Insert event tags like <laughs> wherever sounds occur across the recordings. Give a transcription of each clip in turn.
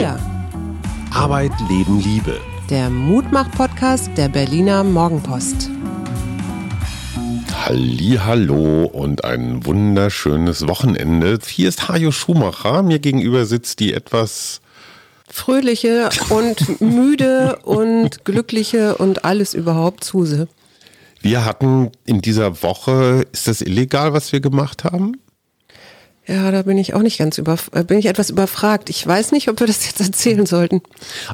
Wir. Arbeit, Leben, Liebe. Der Mutmach-Podcast der Berliner Morgenpost. Hallo und ein wunderschönes Wochenende. Hier ist Hajo Schumacher. Mir gegenüber sitzt die etwas fröhliche und müde und glückliche und alles überhaupt Suse. Wir hatten in dieser Woche, ist das illegal, was wir gemacht haben? Ja, da bin ich auch nicht ganz über, äh, bin ich etwas überfragt. Ich weiß nicht, ob wir das jetzt erzählen sollten.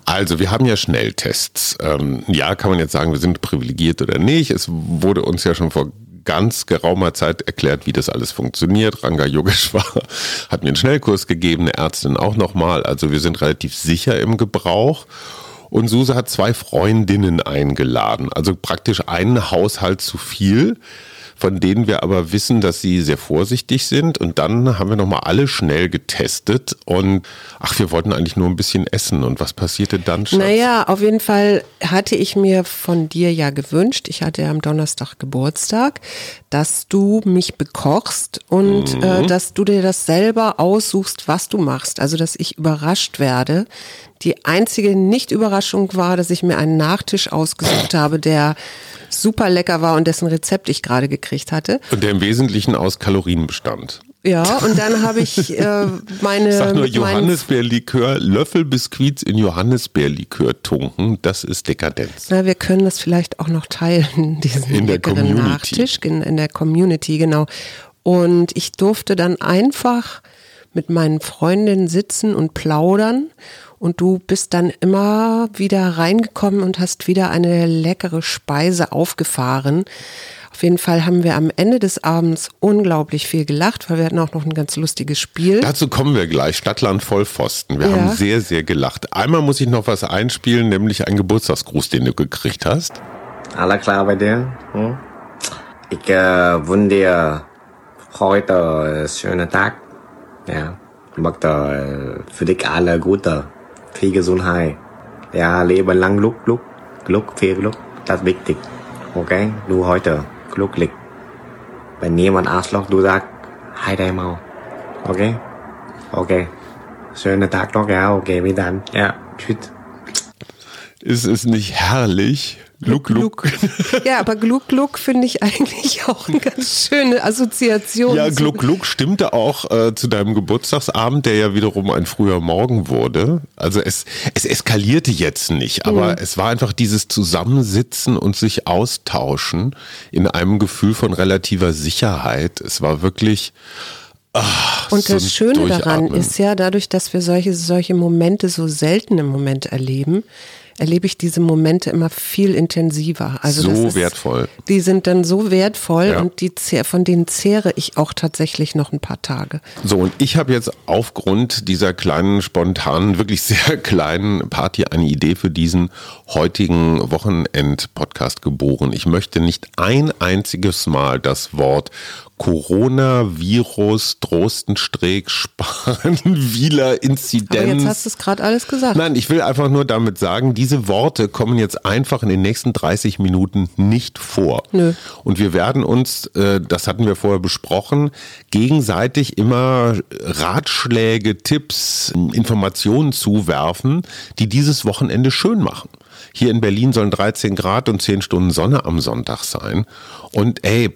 Also, wir haben ja Schnelltests. Ähm, ja, kann man jetzt sagen, wir sind privilegiert oder nicht. Es wurde uns ja schon vor ganz geraumer Zeit erklärt, wie das alles funktioniert. Ranga Yogeshwar <laughs> hat mir einen Schnellkurs gegeben, eine Ärztin auch nochmal. Also wir sind relativ sicher im Gebrauch. Und Suse hat zwei Freundinnen eingeladen, also praktisch einen Haushalt zu viel von denen wir aber wissen, dass sie sehr vorsichtig sind. Und dann haben wir nochmal alle schnell getestet und ach, wir wollten eigentlich nur ein bisschen essen. Und was passierte dann? Schatz? Naja, auf jeden Fall hatte ich mir von dir ja gewünscht, ich hatte ja am Donnerstag Geburtstag, dass du mich bekochst und äh, mhm. äh, dass du dir das selber aussuchst, was du machst. Also, dass ich überrascht werde. Die einzige Nicht-Überraschung war, dass ich mir einen Nachtisch ausgesucht habe, der super lecker war und dessen Rezept ich gerade gekriegt hatte. Und der im Wesentlichen aus Kalorien bestand. Ja, und dann habe ich äh, meine. Ich sag nur Johannisbeerlikör, Löffelbiskuits in Johannisbeerlikör tunken, das ist Dekadenz. Na, wir können das vielleicht auch noch teilen, <laughs> diesen in der Community. Nachtisch in, in der Community, genau. Und ich durfte dann einfach mit meinen Freundinnen sitzen und plaudern und du bist dann immer wieder reingekommen und hast wieder eine leckere Speise aufgefahren. Auf jeden Fall haben wir am Ende des Abends unglaublich viel gelacht, weil wir hatten auch noch ein ganz lustiges Spiel. Dazu kommen wir gleich. Stadtland Vollpfosten. Wir ja. haben sehr, sehr gelacht. Einmal muss ich noch was einspielen, nämlich einen Geburtstagsgruß, den du gekriegt hast. Alles klar bei dir? Hm? Ich äh, wünsche dir heute einen schönen Tag. Ja. Ich möchte äh, für dich alle Gute. Viel Gesundheit. Ja, leben lang Glück, Glück, Glück, viel Glück. Das ist wichtig. Okay? Du heute glücklich. Wenn jemand Arschloch, du sagst, hai đây mau. Okay? Okay. Schönen Tag noch, ja, okay, bis dann. Ja, tschüss. Ist es nicht herrlich? Gluck, Gluck. Ja, aber Gluck, Gluck finde ich eigentlich <laughs> auch eine ganz schöne Assoziation. Ja, Gluck, Gluck stimmte auch äh, zu deinem Geburtstagsabend, der ja wiederum ein früher Morgen wurde. Also es, es eskalierte jetzt nicht, aber mhm. es war einfach dieses Zusammensitzen und sich austauschen in einem Gefühl von relativer Sicherheit. Es war wirklich... Ach, und das so Schöne daran ist ja, dadurch, dass wir solche, solche Momente so selten im Moment erleben, erlebe ich diese Momente immer viel intensiver. Also so ist, wertvoll. Die sind dann so wertvoll ja. und die von denen zehre ich auch tatsächlich noch ein paar Tage. So, und ich habe jetzt aufgrund dieser kleinen, spontanen, wirklich sehr <laughs> kleinen Party eine Idee für diesen heutigen Wochenend-Podcast geboren. Ich möchte nicht ein einziges Mal das Wort Coronavirus, Drostenstreek, Spahn, <laughs> Wieler, Inzidenz. Aber jetzt hast du es gerade alles gesagt. Nein, ich will einfach nur damit sagen, diese Worte kommen jetzt einfach in den nächsten 30 Minuten nicht vor. Nö. Und wir werden uns, äh, das hatten wir vorher besprochen, gegenseitig immer Ratschläge, Tipps, Informationen zuwerfen, die dieses Wochenende schön machen. Hier in Berlin sollen 13 Grad und 10 Stunden Sonne am Sonntag sein. Und ey,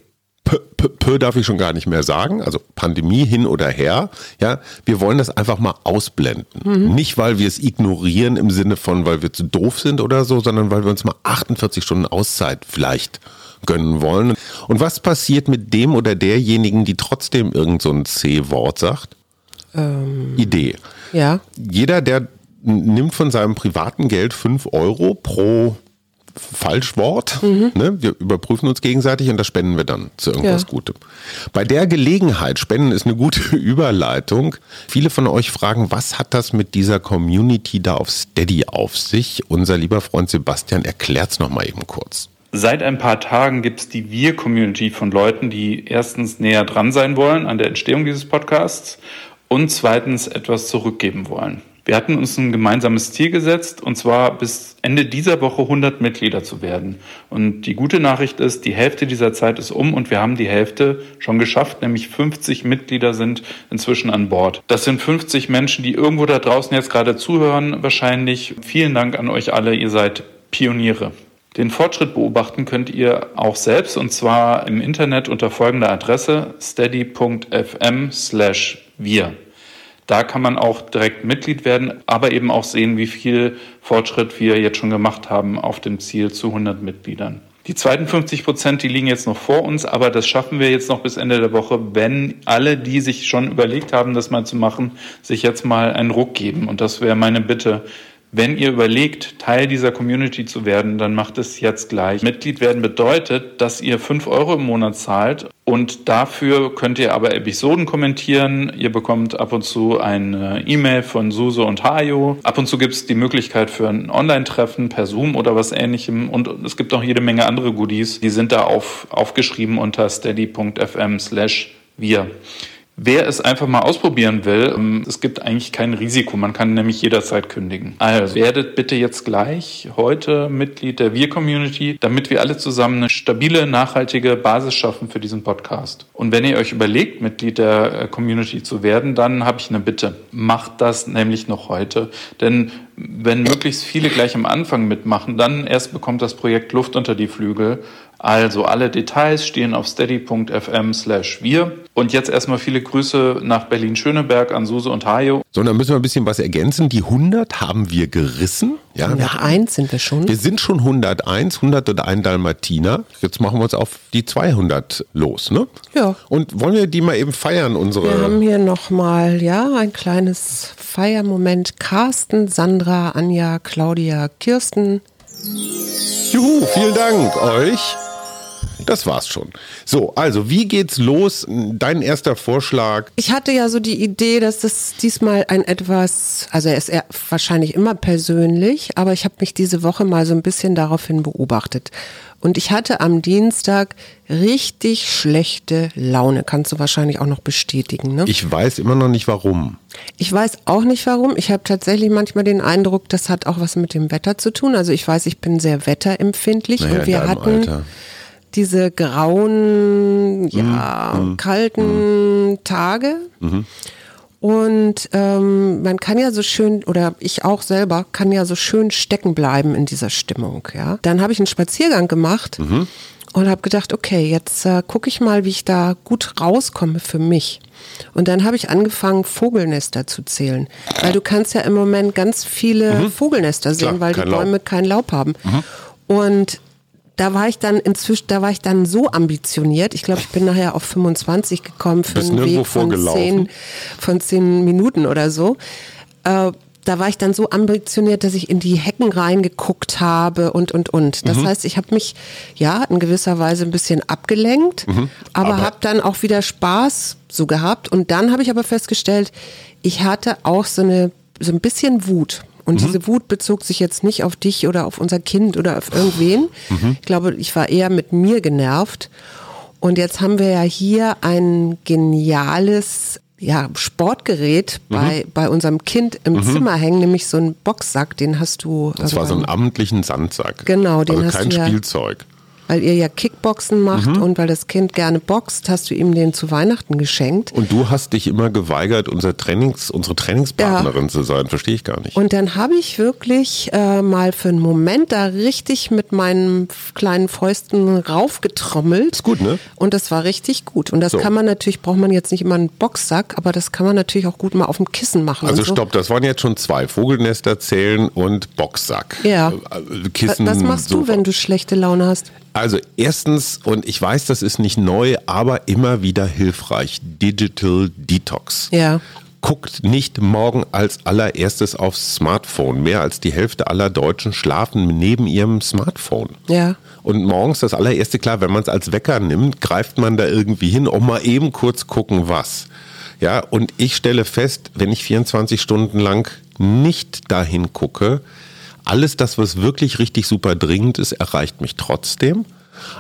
P, darf ich schon gar nicht mehr sagen, also Pandemie hin oder her. Ja, wir wollen das einfach mal ausblenden. Mhm. Nicht, weil wir es ignorieren im Sinne von, weil wir zu doof sind oder so, sondern weil wir uns mal 48 Stunden Auszeit vielleicht gönnen wollen. Und was passiert mit dem oder derjenigen, die trotzdem irgend so ein C-Wort sagt? Ähm, Idee. Ja. Jeder, der nimmt von seinem privaten Geld 5 Euro pro Falschwort. Mhm. Ne? Wir überprüfen uns gegenseitig und das spenden wir dann zu irgendwas ja. Gutem. Bei der Gelegenheit, Spenden ist eine gute <laughs> Überleitung. Viele von euch fragen, was hat das mit dieser Community da auf Steady auf sich? Unser lieber Freund Sebastian erklärt es nochmal eben kurz. Seit ein paar Tagen gibt es die Wir-Community von Leuten, die erstens näher dran sein wollen an der Entstehung dieses Podcasts und zweitens etwas zurückgeben wollen. Wir hatten uns ein gemeinsames Ziel gesetzt, und zwar bis Ende dieser Woche 100 Mitglieder zu werden. Und die gute Nachricht ist, die Hälfte dieser Zeit ist um und wir haben die Hälfte schon geschafft, nämlich 50 Mitglieder sind inzwischen an Bord. Das sind 50 Menschen, die irgendwo da draußen jetzt gerade zuhören, wahrscheinlich. Vielen Dank an euch alle, ihr seid Pioniere. Den Fortschritt beobachten könnt ihr auch selbst und zwar im Internet unter folgender Adresse steady.fm slash wir. Da kann man auch direkt Mitglied werden, aber eben auch sehen, wie viel Fortschritt wir jetzt schon gemacht haben auf dem Ziel zu 100 Mitgliedern. Die zweiten 50 Prozent, die liegen jetzt noch vor uns, aber das schaffen wir jetzt noch bis Ende der Woche, wenn alle, die sich schon überlegt haben, das mal zu machen, sich jetzt mal einen Ruck geben. Und das wäre meine Bitte. Wenn ihr überlegt, Teil dieser Community zu werden, dann macht es jetzt gleich. Mitglied werden bedeutet, dass ihr fünf Euro im Monat zahlt und dafür könnt ihr aber Episoden kommentieren. Ihr bekommt ab und zu eine E-Mail von Suse und Hajo. Ab und zu gibt es die Möglichkeit für ein Online-Treffen per Zoom oder was ähnlichem. Und es gibt auch jede Menge andere Goodies. Die sind da auf, aufgeschrieben unter steady.fm slash wir. Wer es einfach mal ausprobieren will, ähm, es gibt eigentlich kein Risiko. Man kann nämlich jederzeit kündigen. Also werdet bitte jetzt gleich heute Mitglied der Wir-Community, damit wir alle zusammen eine stabile, nachhaltige Basis schaffen für diesen Podcast. Und wenn ihr euch überlegt, Mitglied der äh, Community zu werden, dann habe ich eine Bitte. Macht das nämlich noch heute. Denn wenn möglichst viele gleich am Anfang mitmachen, dann erst bekommt das Projekt Luft unter die Flügel. Also alle Details stehen auf steady.fm slash wir. Und jetzt erstmal viele Grüße nach Berlin-Schöneberg an Suse und Hajo. So, dann müssen wir ein bisschen was ergänzen. Die 100 haben wir gerissen. Ja, 101 sind wir schon. Wir sind schon 101, 101 Dalmatiner. Jetzt machen wir uns auf die 200 los, ne? Ja. Und wollen wir die mal eben feiern, unsere... Wir haben hier nochmal, ja, ein kleines Feiermoment. Carsten, Sandra, Anja, Claudia, Kirsten. Juhu, vielen Dank euch. Das war's schon. So, also wie geht's los? Dein erster Vorschlag? Ich hatte ja so die Idee, dass das diesmal ein etwas, also er ist wahrscheinlich immer persönlich, aber ich habe mich diese Woche mal so ein bisschen daraufhin beobachtet. Und ich hatte am Dienstag richtig schlechte Laune. Kannst du wahrscheinlich auch noch bestätigen, ne? Ich weiß immer noch nicht warum. Ich weiß auch nicht warum. Ich habe tatsächlich manchmal den Eindruck, das hat auch was mit dem Wetter zu tun. Also ich weiß, ich bin sehr wetterempfindlich Naja, und wir hatten Alter. Diese grauen, ja, Mhm. kalten Tage. Und ähm, man kann ja so schön, oder ich auch selber, kann ja so schön stecken bleiben in dieser Stimmung. Ja, Dann habe ich einen Spaziergang gemacht und habe gedacht, okay, jetzt äh, gucke ich mal, wie ich da gut rauskomme für mich. Und dann habe ich angefangen, Vogelnester zu zählen. Weil du kannst ja im Moment ganz viele Vogelnester sehen, Klar, weil die kein Laub. Bäume kein Laub haben. Und da war ich dann inzwischen, da war ich dann so ambitioniert. Ich glaube, ich bin nachher auf 25 gekommen für Bist einen Weg von zehn, von zehn Minuten oder so. Äh, da war ich dann so ambitioniert, dass ich in die Hecken reingeguckt habe und und und. Mhm. Das heißt, ich habe mich ja in gewisser Weise ein bisschen abgelenkt, aber, Mhm. Aber- habe dann auch wieder Spaß so gehabt. Und dann habe ich aber festgestellt, ich hatte auch so eine so ein bisschen Wut. Mhm. Und diese Wut bezog sich jetzt nicht auf dich oder auf unser Kind oder auf irgendwen. Mhm. Ich glaube, ich war eher mit mir genervt. Und jetzt haben wir ja hier ein geniales ja, Sportgerät Mhm. bei, bei unserem Kind im Zimmer hängen, nämlich so ein Boxsack, den hast du. Das war so ein amtlichen Sandsack. Genau, den also hast kein du ja- Spielzeug. Weil ihr ja Kickboxen macht Mhm. und weil das Kind gerne boxt, hast du ihm den zu Weihnachten geschenkt. Und du hast dich immer geweigert, unser Trainings, unsere Trainingspartnerin zu sein. Verstehe ich gar nicht. Und dann habe ich wirklich äh, mal für einen Moment da richtig mit meinen kleinen Fäusten raufgetrommelt. Ist gut, ne? Und das war richtig gut. Und das So. kann man natürlich, braucht man jetzt nicht immer einen Boxsack, aber das kann man natürlich auch gut mal auf dem Kissen machen. Also so. stopp, das waren jetzt schon zwei. Vogelnester zählen und Boxsack. Ja. Äh, Kissen, Was machst du, Sofa. wenn du schlechte Laune hast? Also erstens, und ich weiß, das ist nicht neu, aber immer wieder hilfreich, Digital Detox. Ja. Guckt nicht morgen als allererstes aufs Smartphone. Mehr als die Hälfte aller Deutschen schlafen neben ihrem Smartphone. Ja. Und morgens das allererste, klar, wenn man es als Wecker nimmt, greift man da irgendwie hin, um mal eben kurz gucken, was. Ja, und ich stelle fest, wenn ich 24 Stunden lang nicht dahin gucke, alles das, was wirklich richtig super dringend ist, erreicht mich trotzdem.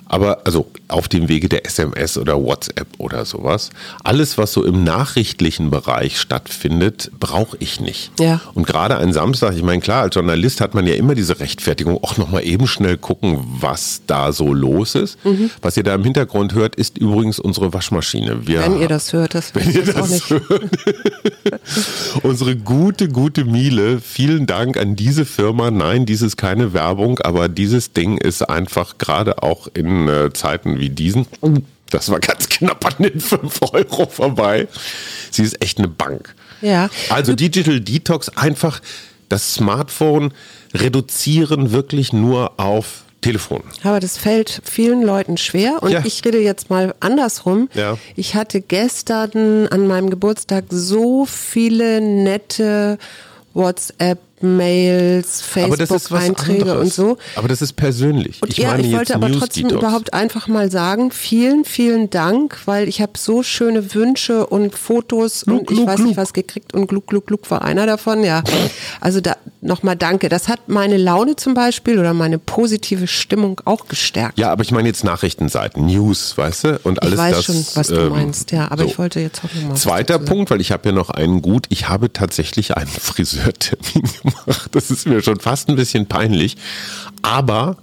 Aber also auf dem Wege der SMS oder WhatsApp oder sowas. Alles, was so im nachrichtlichen Bereich stattfindet, brauche ich nicht. Ja. Und gerade ein Samstag, ich meine, klar, als Journalist hat man ja immer diese Rechtfertigung, auch nochmal eben schnell gucken, was da so los ist. Mhm. Was ihr da im Hintergrund hört, ist übrigens unsere Waschmaschine. Wir Wenn ihr das hört, das wenn ihr das nicht. hört. <laughs> Unsere gute, gute Miele. Vielen Dank an diese Firma. Nein, dies ist keine Werbung, aber dieses Ding ist einfach gerade auch in äh, Zeiten wie diesen. Das war ganz knapp an den 5 Euro vorbei. Sie ist echt eine Bank. Ja. Also Digital Detox einfach das Smartphone reduzieren wirklich nur auf Telefon. Aber das fällt vielen Leuten schwer und Ja. ich rede jetzt mal andersrum. Ja. Ich hatte gestern an meinem Geburtstag so viele nette WhatsApp-Mails, Das was Facebook-Einträge und so. Aber das ist persönlich. Und ich ja, meine ich wollte aber News trotzdem Detox. überhaupt einfach mal sagen, vielen, vielen Dank, weil ich habe so schöne Wünsche und Fotos und Gluck, ich weiß gluck. nicht was gekriegt und Gluck, Gluck, Gluck war einer davon, ja. Also da nochmal danke. Das hat meine Laune zum Beispiel oder meine positive Stimmung auch gestärkt. Ja, aber ich meine jetzt Nachrichtenseiten, News, weißt du? Und alles ich weiß das, schon, was du ähm, meinst, ja, aber so. ich wollte jetzt auch nochmal. Zweiter Punkt, weil ich habe ja noch einen gut. Ich habe tatsächlich einen <laughs> Friseurtermin gemacht. Das ist mir schon fast ein bisschen peinlich. Aber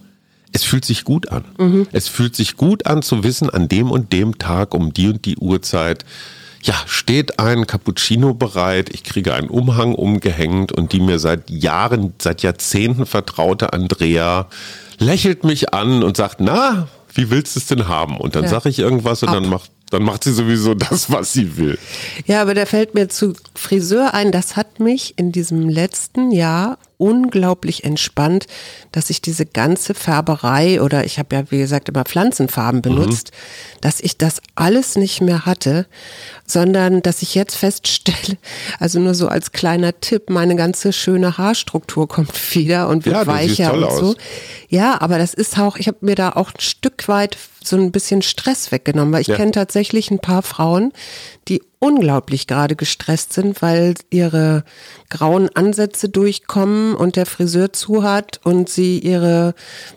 es fühlt sich gut an. Mhm. Es fühlt sich gut an zu wissen, an dem und dem Tag um die und die Uhrzeit, ja, steht ein Cappuccino bereit, ich kriege einen Umhang umgehängt und die mir seit Jahren, seit Jahrzehnten vertraute Andrea lächelt mich an und sagt, na, wie willst du es denn haben? Und dann Ja. sage ich irgendwas und Ab. dann macht dann macht sie sowieso das, was sie will. Ja, aber da fällt mir zu Friseur ein, das hat mich in diesem letzten Jahr unglaublich entspannt, dass ich diese ganze Färberei oder ich habe ja, wie gesagt, immer Pflanzenfarben benutzt, dass ich das alles nicht mehr hatte, sondern dass ich jetzt feststelle, <laughs> also nur so als kleiner Tipp, meine ganze schöne Haarstruktur kommt <laughs> wieder und wird Ja, weicher toll und so. aus. Ja, aber das ist auch, ich habe mir da auch ein Stück weit so ein bisschen Stress weggenommen, weil ich Ja. kenne tatsächlich ein paar Frauen, die unglaublich gerade gestresst sind, weil ihre grauen Ansätze durchkommen und der Friseur zu hat und sie ihre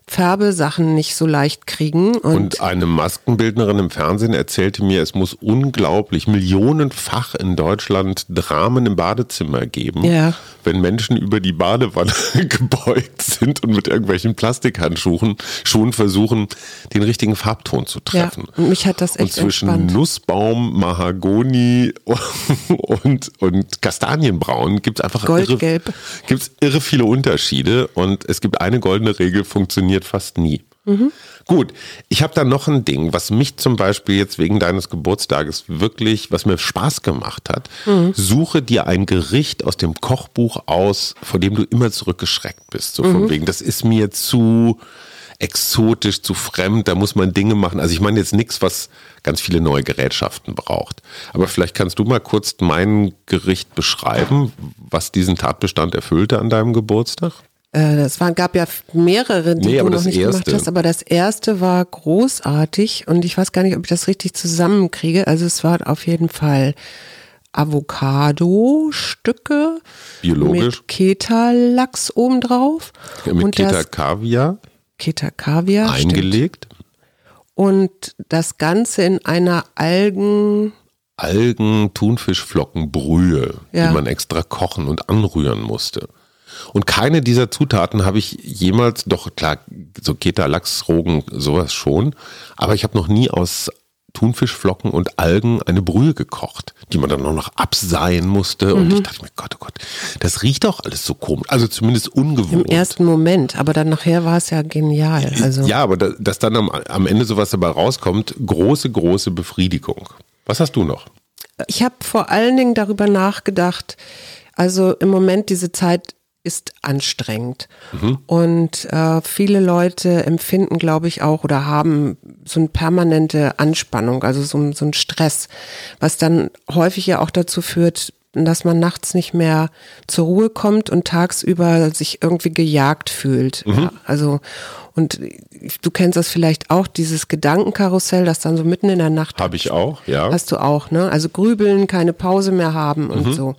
Färbesachen nicht so leicht kriegen. Und, Und eine Maskenbildnerin im Fernsehen erzählte mir, es muss unglaublich millionenfach in Deutschland Dramen im Badezimmer geben, Ja. wenn Menschen über die Badewanne <laughs> gebeugt sind und mit irgendwelchen Plastikhandschuhen Schuhen versuchen, den richtigen Farbton zu ja, treffen. und mich hat das Und echt zwischen entspannt. Nussbaum, Mahagoni <laughs> und, und Kastanienbraun gibt es einfach Goldgelb. irre, gibt's irre viele Unterschiede und es gibt eine goldene Regel, funktioniert fast nie. Gut, ich habe da noch ein Ding, was mich zum Beispiel jetzt wegen deines Geburtstages wirklich, was mir Spaß gemacht hat. Suche dir ein Gericht aus dem Kochbuch aus, vor dem du immer zurückgeschreckt bist. So von wegen, das ist mir zu exotisch, zu fremd, da muss man Dinge machen. Also ich meine jetzt nichts, was ganz viele neue Gerätschaften braucht. Aber vielleicht kannst du mal kurz mein Gericht beschreiben, was diesen Tatbestand erfüllte an deinem Geburtstag? Äh, Das war, gab ja mehrere, die Nee, du noch nicht gemacht erste. hast, aber das erste war großartig und ich weiß gar nicht, ob ich das richtig zusammenkriege. Also es war auf jeden Fall Avocado-Stücke Biologisch? mit Keta-Lachs obendrauf Mit das Kaviar Keta-Kaviar stimmt. eingelegt. und das Ganze in einer Algen Algen, Thunfischflockenbrühe, Ja. die man extra kochen und anrühren musste. Und keine dieser Zutaten habe ich jemals, doch klar, so Keta, Lachsrogen, sowas schon, aber ich habe noch nie aus Thunfischflocken und Algen eine Brühe gekocht, die man dann auch noch abseihen musste. Und Mhm. ich dachte mir, Gott, oh Gott, das riecht doch alles so komisch. Also zumindest im ungewohnt. ersten Moment, aber dann nachher war es ja genial. Also Ja, aber da, dass dann am, am Ende sowas dabei rauskommt, große, große Befriedigung. Was hast du noch? Ich habe vor allen Dingen darüber nachgedacht, also im Moment diese Zeit ist anstrengend. Und äh, viele Leute empfinden, glaube ich, auch oder haben so eine permanente Anspannung, also so, so ein Stress, was dann häufig ja auch dazu führt, dass man nachts nicht mehr zur Ruhe kommt und tagsüber sich irgendwie gejagt fühlt. Ja, also und du kennst das vielleicht auch, dieses Gedankenkarussell, das dann so mitten in der Nacht Habe ich auch, ja. Hast du auch, ne? Also grübeln, keine Pause mehr haben und so.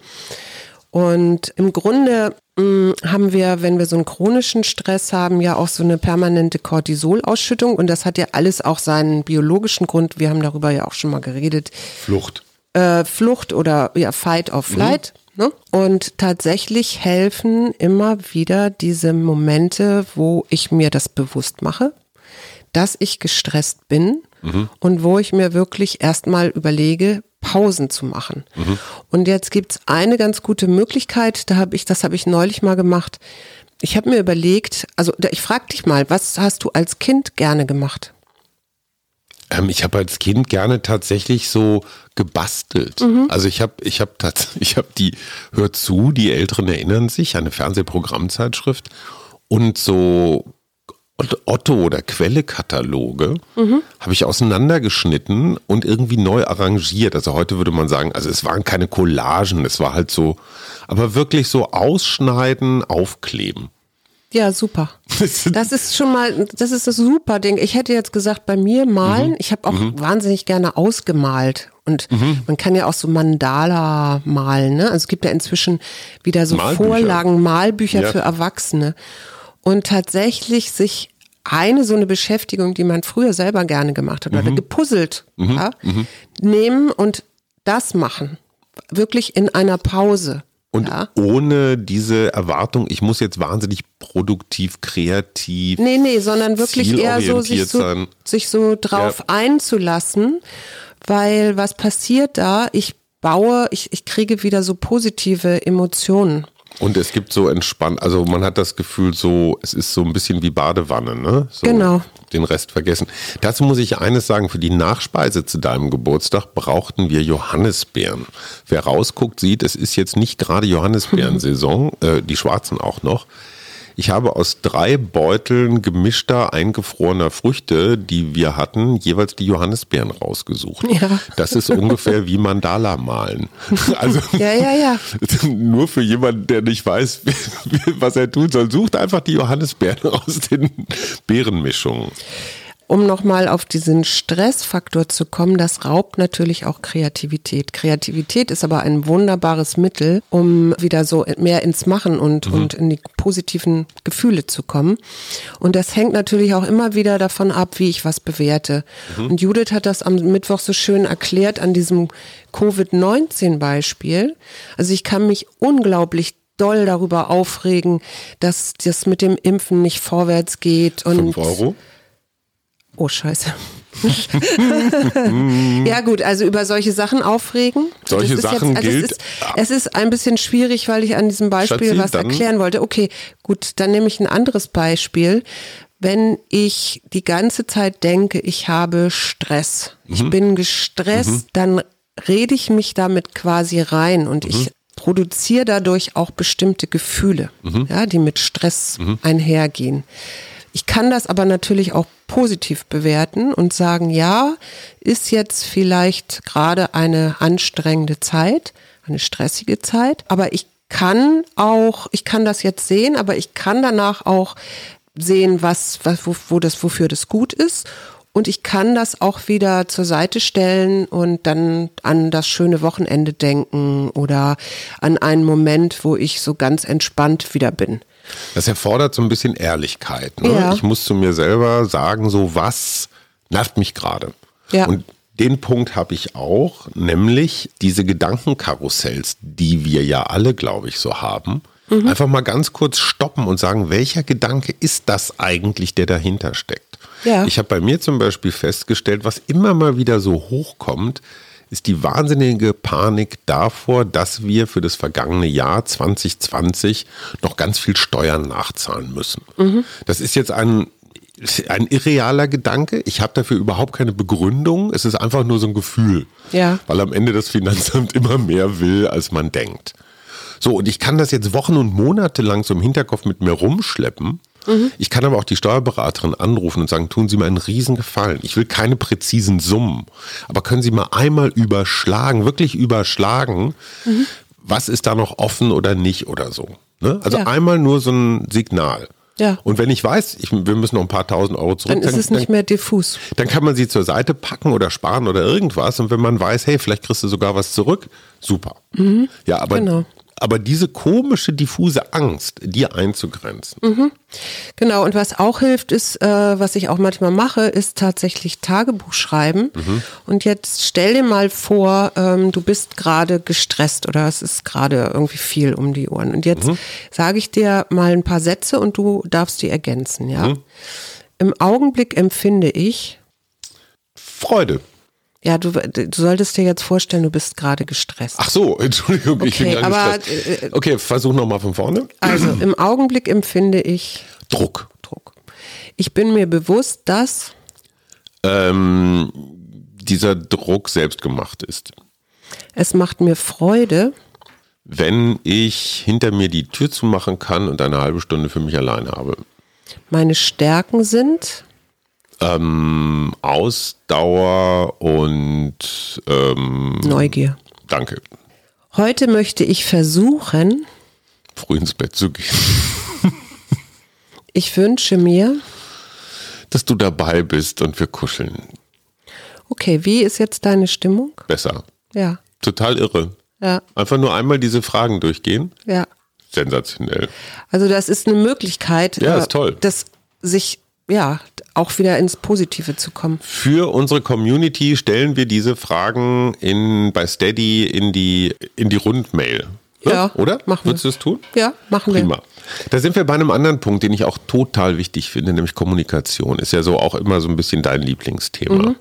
Und im Grunde mh, mm, haben wir, wenn wir so einen chronischen Stress haben, ja auch so eine permanente Cortisolausschüttung und das hat ja alles auch seinen biologischen Grund. Wir haben darüber ja auch schon mal geredet. Flucht. Äh, Flucht oder ja, Fight or Flight. Mhm. Ne? Und tatsächlich helfen immer wieder diese Momente, wo ich mir das bewusst mache, dass ich gestresst bin mhm. und wo ich mir wirklich erstmal überlege, Pausen zu machen. Mhm. Und jetzt gibt's eine ganz gute Möglichkeit, da habe ich, das habe ich neulich mal gemacht. Ich habe mir überlegt, also ich frage dich mal, was hast du als Kind gerne gemacht? Ähm, ich habe als Kind gerne tatsächlich so gebastelt. Mhm. Also ich habe, ich habe <laughs> ich habe die, hört zu, die Älteren erinnern sich, eine Fernsehprogrammzeitschrift und so Otto oder Quelle-Kataloge mhm. habe ich auseinandergeschnitten und irgendwie neu arrangiert. Also heute würde man sagen, also es waren keine Collagen, es war halt so, aber wirklich so ausschneiden, aufkleben. Ja, super. <laughs> Das ist schon mal, das ist das super Ding. Ich hätte jetzt gesagt, bei mir malen, mhm. ich habe auch mhm. wahnsinnig gerne ausgemalt. Und mhm. man kann ja auch so Mandala malen. Ne? Also es gibt ja inzwischen wieder so Malbücher. Vorlagen, Malbücher ja. für Erwachsene. Und tatsächlich sich eine so eine Beschäftigung, die man früher selber gerne gemacht hat, mhm. oder gepuzzelt, mhm. Ja, mhm. nehmen und das machen. Wirklich in einer Pause. Und ja. ohne diese Erwartung, ich muss jetzt wahnsinnig produktiv, kreativ. Nee, nee, sondern wirklich eher so sich, so sich so drauf ja. einzulassen, weil was passiert da? Ich baue, ich, ich kriege wieder so positive Emotionen. Und es gibt so entspannt, also man hat das Gefühl so, es ist so ein bisschen wie Badewanne, ne? So genau. Den Rest vergessen. Dazu muss ich eines sagen, für die Nachspeise zu deinem Geburtstag brauchten wir Johannisbeeren. Wer rausguckt, sieht, es ist jetzt nicht gerade Johannisbeeren-Saison, <laughs> äh, die schwarzen auch noch. Ich habe aus drei Beuteln gemischter, eingefrorener Früchte, die wir hatten, jeweils die Johannisbeeren rausgesucht. Ja. Das ist ungefähr wie Mandala malen. <laughs> Also ja, ja, ja. <laughs> nur für jemanden, der nicht weiß, <laughs> was er tun soll, sucht einfach die Johannisbeeren aus den Beerenmischungen um nochmal auf diesen Stressfaktor zu kommen, das raubt natürlich auch Kreativität. Kreativität ist aber ein wunderbares Mittel, um wieder so mehr ins Machen und, mhm. und in die positiven Gefühle zu kommen. Und das hängt natürlich auch immer wieder davon ab, wie ich was bewerte. Mhm. Und Judith hat das am Mittwoch so schön erklärt an diesem Covid-19-Beispiel. Also ich kann mich unglaublich doll darüber aufregen, dass das mit dem Impfen nicht vorwärts geht. Und Fünf Euro? Oh, scheiße. <laughs> ja gut, also über solche Sachen aufregen. Solche Sachen jetzt, also gilt. Es ist, es ist, ein bisschen schwierig, weil ich an diesem Beispiel Schatzi, was erklären wollte. Okay, gut, dann nehme ich ein anderes Beispiel. Wenn ich die ganze Zeit denke, ich habe Stress, mhm. ich bin gestresst, mhm. dann rede ich mich damit quasi rein und mhm. ich produziere dadurch auch bestimmte Gefühle, mhm. ja, die mit Stress mhm. einhergehen. Ich kann das aber natürlich auch positiv bewerten und sagen, ja, ist jetzt vielleicht gerade eine anstrengende Zeit, eine stressige Zeit, aber ich kann auch, ich kann das jetzt sehen, aber ich kann danach auch sehen, was, was wo, wo das, wofür das gut ist. Und ich kann das auch wieder zur Seite stellen und dann an das schöne Wochenende denken oder an einen Moment, wo ich so ganz entspannt wieder bin. Das erfordert so ein bisschen Ehrlichkeit. Ne? Ja. Ich muss zu mir selber sagen, so was nervt mich gerade. Ja. Und den Punkt habe ich auch, nämlich diese Gedankenkarussells, die wir ja alle, glaube ich, so haben. Mhm. Einfach mal ganz kurz stoppen und sagen, welcher Gedanke ist das eigentlich, der dahinter steckt? Ja. Ich habe bei mir zum Beispiel festgestellt, was immer mal wieder so hochkommt, ist die wahnsinnige Panik davor, dass wir für das vergangene Jahr 2020 noch ganz viel Steuern nachzahlen müssen. Mhm. Das ist jetzt ein ein irrealer Gedanke. Ich habe dafür überhaupt keine Begründung. Es ist einfach nur so ein Gefühl. Ja. Weil am Ende das Finanzamt <laughs> immer mehr will, als man denkt. So, und ich kann das jetzt Wochen und Monate lang so im Hinterkopf mit mir rumschleppen. Mhm. Ich kann aber auch die Steuerberaterin anrufen und sagen, tun Sie mir einen Riesengefallen. Ich will keine präzisen Summen. Aber können Sie mal einmal überschlagen, wirklich überschlagen, mhm. was ist da noch offen oder nicht oder so. Ne? Also ja. einmal nur so ein Signal. Ja. Und wenn ich weiß, ich, wir müssen noch ein paar tausend Euro zurück, dann ist es nicht mehr diffus. Dann kann man sie zur Seite packen oder sparen oder irgendwas. Und wenn man weiß, hey, vielleicht kriegst du sogar was zurück, super. Mhm. Ja, aber genau aber diese komische, diffuse Angst, dir einzugrenzen. Mhm. Genau, und was auch hilft, ist, äh, was ich auch manchmal mache, ist tatsächlich Tagebuch schreiben. Mhm. Und jetzt stell dir mal vor, ähm, du bist gerade gestresst oder es ist gerade irgendwie viel um die Ohren. Und jetzt mhm. sage ich dir mal ein paar Sätze und du darfst die ergänzen, ja. Mhm. Im Augenblick empfinde ich Freude. Ja, du, du solltest dir jetzt vorstellen, du bist gerade gestresst. Ach so, <laughs> Entschuldigung, okay, ich bin gerade aber, gestresst. Äh, okay, versuch nochmal von vorne. Also <clears throat> im Augenblick empfinde ich Druck. Druck. Ich bin mir bewusst, dass ähm, dieser Druck selbst gemacht ist. Es macht mir Freude, wenn ich hinter mir die Tür zumachen kann und eine halbe Stunde für mich allein habe. Meine Stärken sind ähm, Ausdauer und ähm, Neugier. Danke. Heute möchte ich versuchen, früh ins Bett zu gehen. ich wünsche mir, dass du dabei bist und wir kuscheln. Okay, wie ist jetzt deine Stimmung? Besser. Ja. Total irre. Ja. Einfach nur einmal diese Fragen durchgehen. Ja. Sensationell. Also das ist eine Möglichkeit, ja, ist toll. das sich ja, auch wieder ins Positive zu kommen. Für unsere Community stellen wir diese Fragen in, bei Steady in die, in die Rundmail. Ne? Ja, oder? Machen Würdest du das tun? Ja, machen Prima. wir. Da sind wir bei einem anderen Punkt, den ich auch total wichtig finde, nämlich Kommunikation. Ist ja so auch immer so ein bisschen dein Lieblingsthema. Mhm.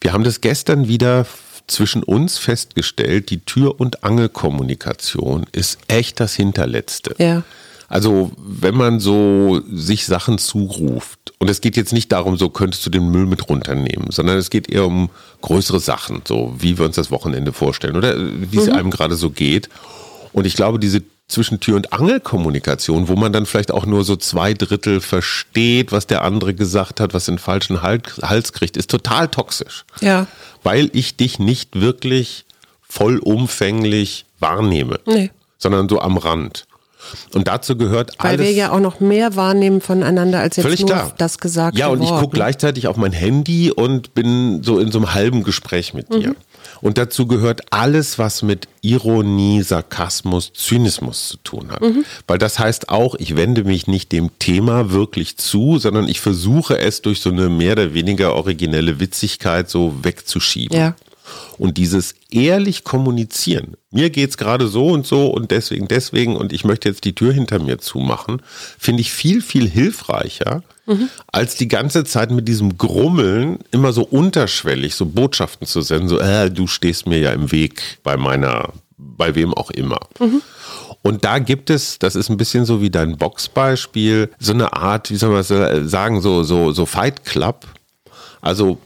Wir haben das gestern wieder zwischen uns festgestellt, die Tür- und Angelkommunikation ist echt das Hinterletzte. Ja. Also wenn man so sich Sachen zuruft, und es geht jetzt nicht darum, so könntest du den Müll mit runternehmen, sondern es geht eher um größere Sachen, so wie wir uns das Wochenende vorstellen oder wie es mhm. einem gerade so geht. Und ich glaube, diese zwischen Tür- und Angelkommunikation, wo man dann vielleicht auch nur so zwei Drittel versteht, was der andere gesagt hat, was den falschen Hals kriegt, ist total toxisch. Ja. Weil ich dich nicht wirklich vollumfänglich wahrnehme, nee. sondern so am Rand. Und dazu gehört Weil alles. Weil wir ja auch noch mehr wahrnehmen voneinander als jetzt Völlig nur klar. das gesagt Ja, und ich gucke gleichzeitig auf mein Handy und bin so in so einem halben Gespräch mit dir. Mhm. Und dazu gehört alles, was mit Ironie, Sarkasmus, Zynismus zu tun hat. Mhm. Weil das heißt auch, ich wende mich nicht dem Thema wirklich zu, sondern ich versuche es durch so eine mehr oder weniger originelle Witzigkeit so wegzuschieben. Ja. Und dieses ehrlich kommunizieren, mir geht es gerade so und so und deswegen, deswegen und ich möchte jetzt die Tür hinter mir zumachen, finde ich viel, viel hilfreicher, mhm. als die ganze Zeit mit diesem Grummeln immer so unterschwellig so Botschaften zu senden, so, äh, du stehst mir ja im Weg bei meiner, bei wem auch immer. Mhm. Und da gibt es, das ist ein bisschen so wie dein Boxbeispiel, so eine Art, wie soll man sagen, so, so, so Fight Club also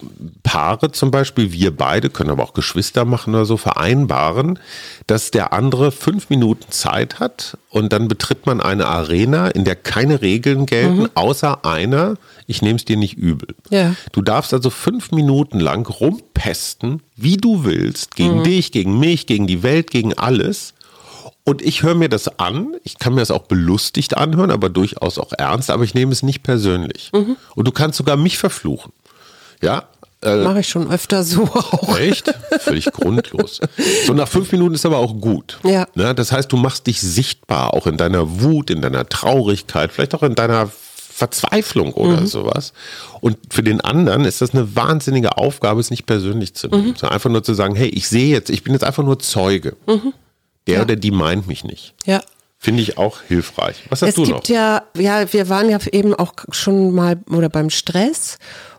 Paare zum Beispiel, wir beide, können aber auch Geschwister machen oder so, vereinbaren, dass der andere fünf Minuten Zeit hat und dann betritt man eine Arena, in der keine Regeln gelten, mhm. außer einer, ich nehme es dir nicht übel. Ja. Du darfst also fünf Minuten lang rumpesten, wie du willst, gegen mhm. dich, gegen mich, gegen die Welt, gegen alles. Und ich höre mir das an. Ich kann mir das auch belustigt anhören, aber durchaus auch ernst. Aber ich nehme es nicht persönlich. Mhm. Und du kannst sogar mich verfluchen. Ja, äh, Mache ich schon öfter so auch. Echt? Völlig grundlos. So nach fünf Minuten ist aber auch gut. Ja. Ne? Das heißt, du machst dich sichtbar, auch in deiner Wut, in deiner Traurigkeit, vielleicht auch in deiner Verzweiflung oder mhm. sowas. Und für den anderen ist das eine wahnsinnige Aufgabe, es nicht persönlich zu nehmen. Mhm. Sondern einfach nur zu sagen, hey, ich sehe jetzt, ich bin jetzt einfach nur Zeuge. Mhm. Der ja. oder die meint mich nicht. Ja. Finde ich auch hilfreich. Was hast es du noch? Es gibt ja, ja, wir waren ja eben auch schon mal oder beim Stress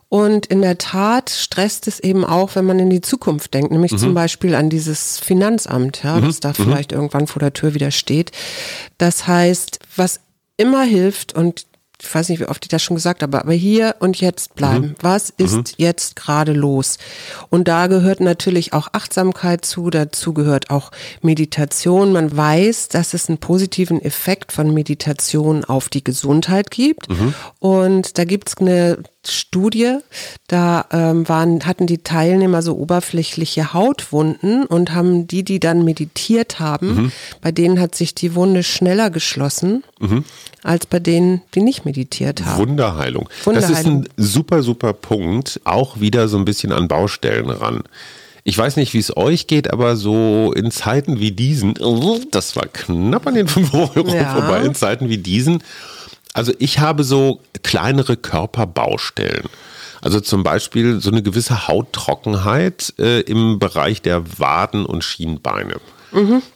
und in der Tat stresst es eben auch, wenn man in die Zukunft denkt, nämlich mhm. zum Beispiel an dieses Finanzamt, ja, mhm. das da mhm. vielleicht irgendwann vor der Tür wieder steht. Das heißt, was immer hilft und ich weiß nicht, wie oft ich das schon gesagt habe, aber hier und jetzt bleiben. Mhm. Was ist mhm. jetzt gerade los? Und da gehört natürlich auch Achtsamkeit zu, dazu gehört auch Meditation. Man weiß, dass es einen positiven Effekt von Meditation auf die Gesundheit gibt. Mhm. Und da gibt es eine Studie, da ähm, waren, hatten die Teilnehmer so oberflächliche Hautwunden und haben die, die dann meditiert haben, mhm. bei denen hat sich die Wunde schneller geschlossen mhm. als bei denen, die nicht meditiert haben. Wunderheilung. Wunderheilung. Das ist ein super, super Punkt, auch wieder so ein bisschen an Baustellen ran. Ich weiß nicht, wie es euch geht, aber so in Zeiten wie diesen, das war knapp an den 5 Euro Ja. vorbei, in Zeiten wie diesen. Also ich habe so kleinere Körperbaustellen. Also zum Beispiel so eine gewisse Hauttrockenheit äh, im Bereich der Waden und Schienbeine.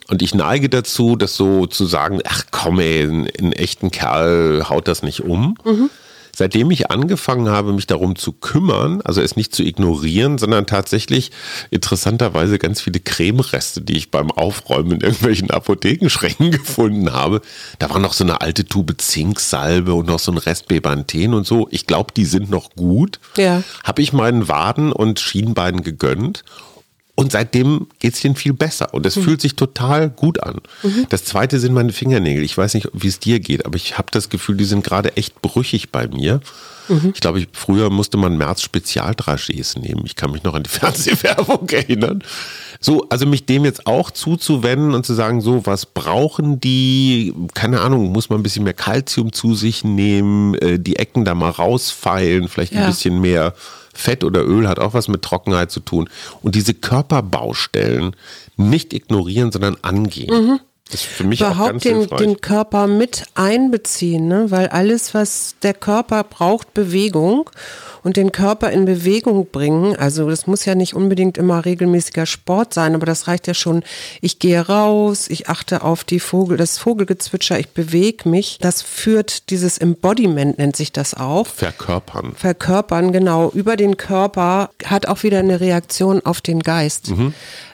Und ich neige dazu, das so zu sagen, ach komm ey, ein, ein echten Kerl haut das nicht um. Seitdem ich angefangen habe, mich darum zu kümmern, also es nicht zu ignorieren, sondern tatsächlich interessanterweise ganz viele Cremereste, die ich beim Aufräumen in irgendwelchen Apothekenschränken <laughs> gefunden habe. Da war noch so eine alte Tube Zinksalbe und noch so ein Rest Bepanthen und so. Ich glaube, die sind noch gut. Ja. Habe ich meinen Waden und Schienbeinen gegönnt. Und seitdem geht es denen viel besser und es fühlt sich total gut an. Das zweite sind meine Fingernägel. Ich weiß nicht, wie es dir geht, aber ich habe das Gefühl, die sind gerade echt brüchig bei mir. Ich glaube, ich, früher musste man März Spezialdragés nehmen. Ich kann mich noch an die <laughs> Fernsehwerbung erinnern. So, also mich dem jetzt auch zuzuwenden und zu sagen, so, was brauchen die? Keine Ahnung, muss man ein bisschen mehr Kalzium zu sich nehmen, äh, die Ecken da mal rausfeilen, vielleicht ein Ja. bisschen mehr Fett oder Öl hat auch was mit Trockenheit zu tun. Und diese Körperbaustellen nicht ignorieren, sondern angehen. Das ist für mich auch Mhm. überhaupt ganz den, hilfreich. den Körper mit einbeziehen, ne? weil alles, was der Körper braucht, Bewegung und den Körper in Bewegung bringen. Also das muss ja nicht unbedingt immer regelmäßiger Sport sein, aber das reicht ja schon. Ich gehe raus, ich achte auf die Vogel, das Vogelgezwitscher, ich bewege mich. Das führt dieses Embodiment nennt sich das auch. Verkörpern. Verkörpern, genau, über den Körper hat auch wieder eine Reaktion auf den Geist.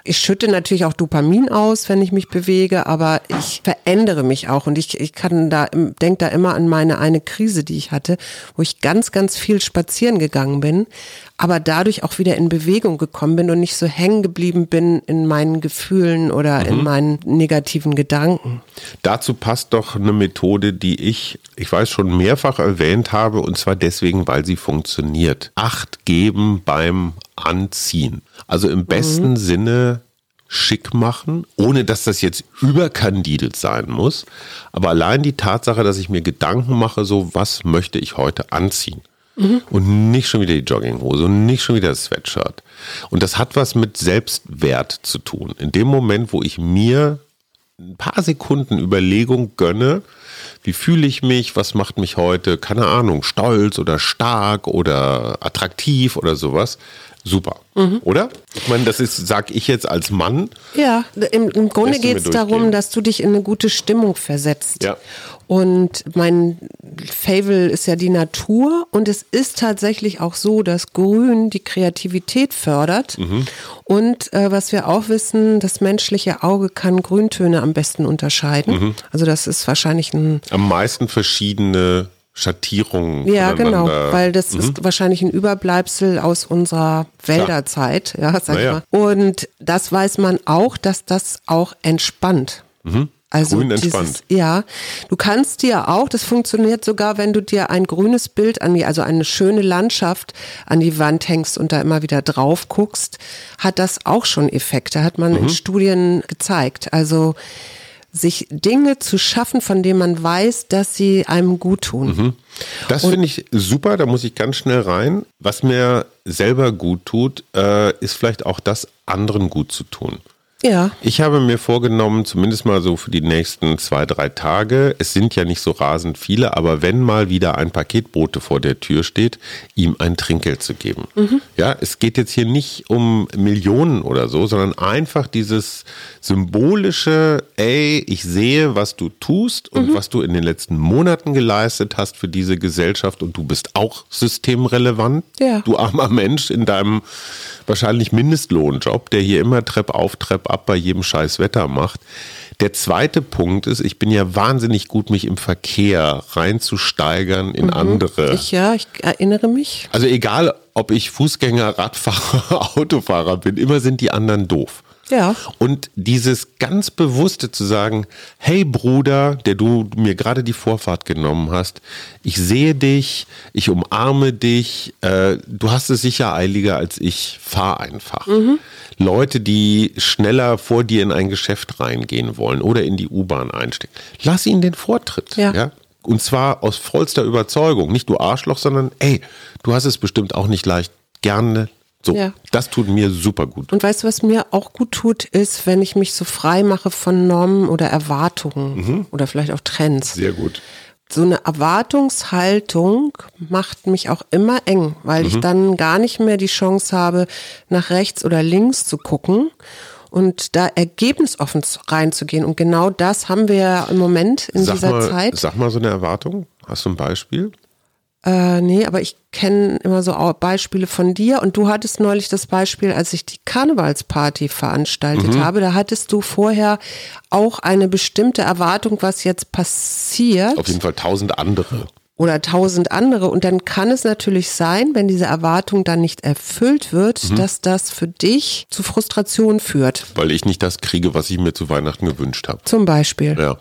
Ich schütte natürlich auch Dopamin aus, wenn ich mich bewege, aber ich verändere mich auch und ich, ich kann da, denke da immer an meine eine Krise, die ich hatte, wo ich ganz, ganz viel spazieren gegangen bin, aber dadurch auch wieder in Bewegung gekommen bin und nicht so hängen geblieben bin in meinen Gefühlen oder in meinen negativen Gedanken. Dazu passt doch eine Methode, die ich, ich weiß schon mehrfach erwähnt habe, und zwar deswegen, weil sie funktioniert. Acht geben beim Anziehen. Also im besten Sinne schick machen, ohne dass das jetzt überkandidelt sein muss. Aber allein die Tatsache, dass ich mir Gedanken mache, so was möchte ich heute anziehen. Und nicht schon wieder die Jogginghose und nicht schon wieder das Sweatshirt. Und das hat was mit Selbstwert zu tun. In dem Moment, wo ich mir ein paar Sekunden Überlegung gönne, wie fühle ich mich, was macht mich heute, keine Ahnung, stolz oder stark oder attraktiv oder sowas. Super, oder? Ich meine, das ist, sag ich jetzt als Mann, Ja, im, im Grunde geht es darum, dass du dich in eine gute Stimmung versetzt. Ja. Und mein Favel ist ja die Natur und es ist tatsächlich auch so, dass Grün die Kreativität fördert. Mhm. Und äh, was wir auch wissen, das menschliche Auge kann Grüntöne am besten unterscheiden. Mhm. Also das ist wahrscheinlich ein am meisten verschiedene Schattierungen. ja, genau, weil das ist wahrscheinlich ein Überbleibsel aus unserer Wälderzeit, ja, sag Naja. ich mal. Und das weiß man auch, dass das auch entspannt. Also. Grün dieses, entspannt. ja, du kannst dir auch, das funktioniert sogar, wenn du dir ein grünes Bild an die, also eine schöne Landschaft an die Wand hängst und da immer wieder drauf guckst, hat das auch schon Effekte, hat man Mhm. in Studien gezeigt. Also sich Dinge zu schaffen, von denen man weiß, dass sie einem gut tun. Mhm. Das finde ich super, da muss ich ganz schnell rein. Was mir selber gut tut, äh, ist vielleicht auch das anderen gut zu tun. Ja. Ich habe mir vorgenommen, zumindest mal so für die nächsten zwei, drei Tage, es sind ja nicht so rasend viele, aber wenn mal wieder ein Paketbote vor der Tür steht, ihm ein Trinkgeld zu geben. Ja, es geht jetzt hier nicht um Millionen oder so, sondern einfach dieses symbolische, ey, ich sehe, was du tust und was du in den letzten Monaten geleistet hast für diese Gesellschaft und du bist auch systemrelevant. Ja. Du armer Mensch in deinem wahrscheinlich Mindestlohnjob, der hier immer Trepp auf, Trepp ab bei jedem scheiß Wetter macht. Der zweite Punkt ist, ich bin ja wahnsinnig gut, mich im Verkehr reinzusteigern in andere. Ich ja, ich erinnere mich. also egal, ob ich Fußgänger, Radfahrer, <laughs> Autofahrer bin, immer sind die anderen doof. Ja. Und dieses ganz bewusste zu sagen, hey Bruder, der du mir gerade die Vorfahrt genommen hast, ich sehe dich, ich umarme dich, äh, du hast es sicher eiliger als ich, fahr einfach. Mhm. Leute, die schneller vor dir in ein Geschäft reingehen wollen oder in die U-Bahn einsteigen, lass ihnen den Vortritt. Ja. Und zwar aus vollster Überzeugung. Nicht du Arschloch, sondern ey, du hast es bestimmt auch nicht leicht. Gerne So, Ja. das tut mir super gut. Und weißt du, was mir auch gut tut, ist, wenn ich mich so frei mache von Normen oder Erwartungen oder vielleicht auch Trends. Sehr gut. So eine Erwartungshaltung macht mich auch immer eng, weil ich dann gar nicht mehr die Chance habe, nach rechts oder links zu gucken und da ergebnisoffen reinzugehen. Und genau das haben wir ja im Moment in Sag dieser mal, Zeit. sag mal so eine Erwartung. Hast du ein Beispiel? Äh, nee, aber ich kenne immer so auch Beispiele von dir und du hattest neulich das Beispiel, als ich die Karnevalsparty veranstaltet Mhm. habe, da hattest du vorher auch eine bestimmte Erwartung, was jetzt passiert Auf jeden Fall tausend andere. Oder tausend andere und dann kann es natürlich sein, wenn diese Erwartung dann nicht erfüllt wird, Mhm. dass das für dich zu Frustration führt. Weil ich nicht das kriege, was ich mir zu Weihnachten gewünscht habe. Zum Beispiel. Ja,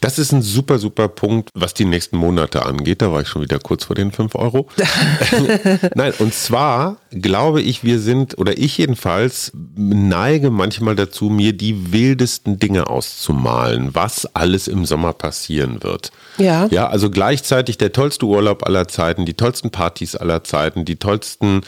das ist ein super, super Punkt, was die nächsten Monate angeht. Da war ich schon wieder kurz vor den 5 Euro. <laughs> Nein, und zwar glaube ich, wir sind, oder ich jedenfalls, neige manchmal dazu, mir die wildesten Dinge auszumalen, was alles im Sommer passieren wird. Ja. Ja, also gleichzeitig der tollste Urlaub aller Zeiten, die tollsten Partys aller Zeiten, die tollsten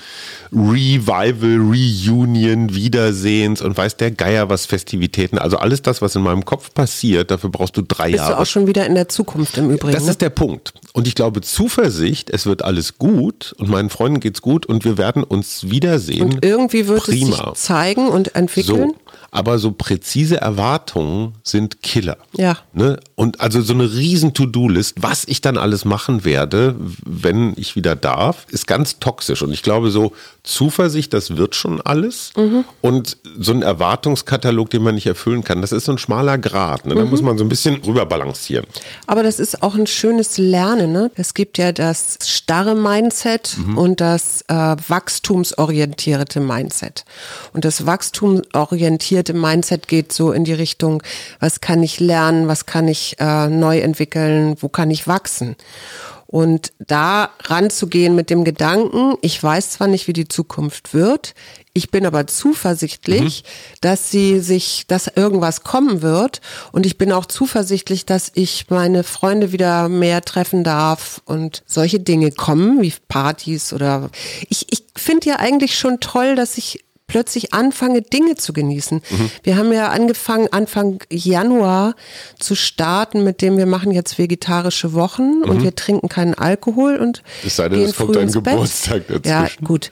Revival, Reunion, Wiedersehens und weiß der Geier was Festivitäten. Also alles das, was in meinem Kopf passiert, dafür brauchst du drei Bist Jahre. du auch schon wieder in der Zukunft im Übrigen. Das ne? ist der Punkt. Und ich glaube, Zuversicht, es wird alles gut und meinen Freunden geht's gut und wir werden uns wiedersehen. und irgendwie wird Prima. es sich zeigen und entwickeln. So, aber so präzise Erwartungen sind Killer. Ja. Ne? Und also so eine riesen To-Do-List, was ich dann alles machen werde, wenn ich wieder darf, ist ganz toxisch. Und ich glaube, so Zuversicht, das wird schon alles. Mhm. Und so ein Erwartungskatalog, den man nicht erfüllen kann, das ist so ein schmaler Grat. Ne? Da Mhm. muss man so ein bisschen rüberbalancieren. Aber das ist auch ein schönes Lernen. Ne? Es gibt ja das starre Mindset und das äh, wachstumsorientierte Mindset. Und das wachstumsorientierte Mindset geht so in die Richtung, was kann ich lernen, was kann ich äh, neu entwickeln, wo kann ich wachsen. Und da ranzugehen mit dem Gedanken, ich weiß zwar nicht, wie die Zukunft wird, ich bin aber zuversichtlich, dass sie sich, dass irgendwas kommen wird. Und ich bin auch zuversichtlich, dass ich meine Freunde wieder mehr treffen darf und solche Dinge kommen, wie Partys oder ich, ich finde ja eigentlich schon toll, dass ich plötzlich anfange, Dinge zu genießen. Wir haben ja angefangen, Anfang Januar zu starten, mit dem wir machen jetzt vegetarische Wochen und wir trinken keinen Alkohol und Es sei denn, gehen es kommt früh ein ins Bett. Geburtstag Ja, dazwischen. gut.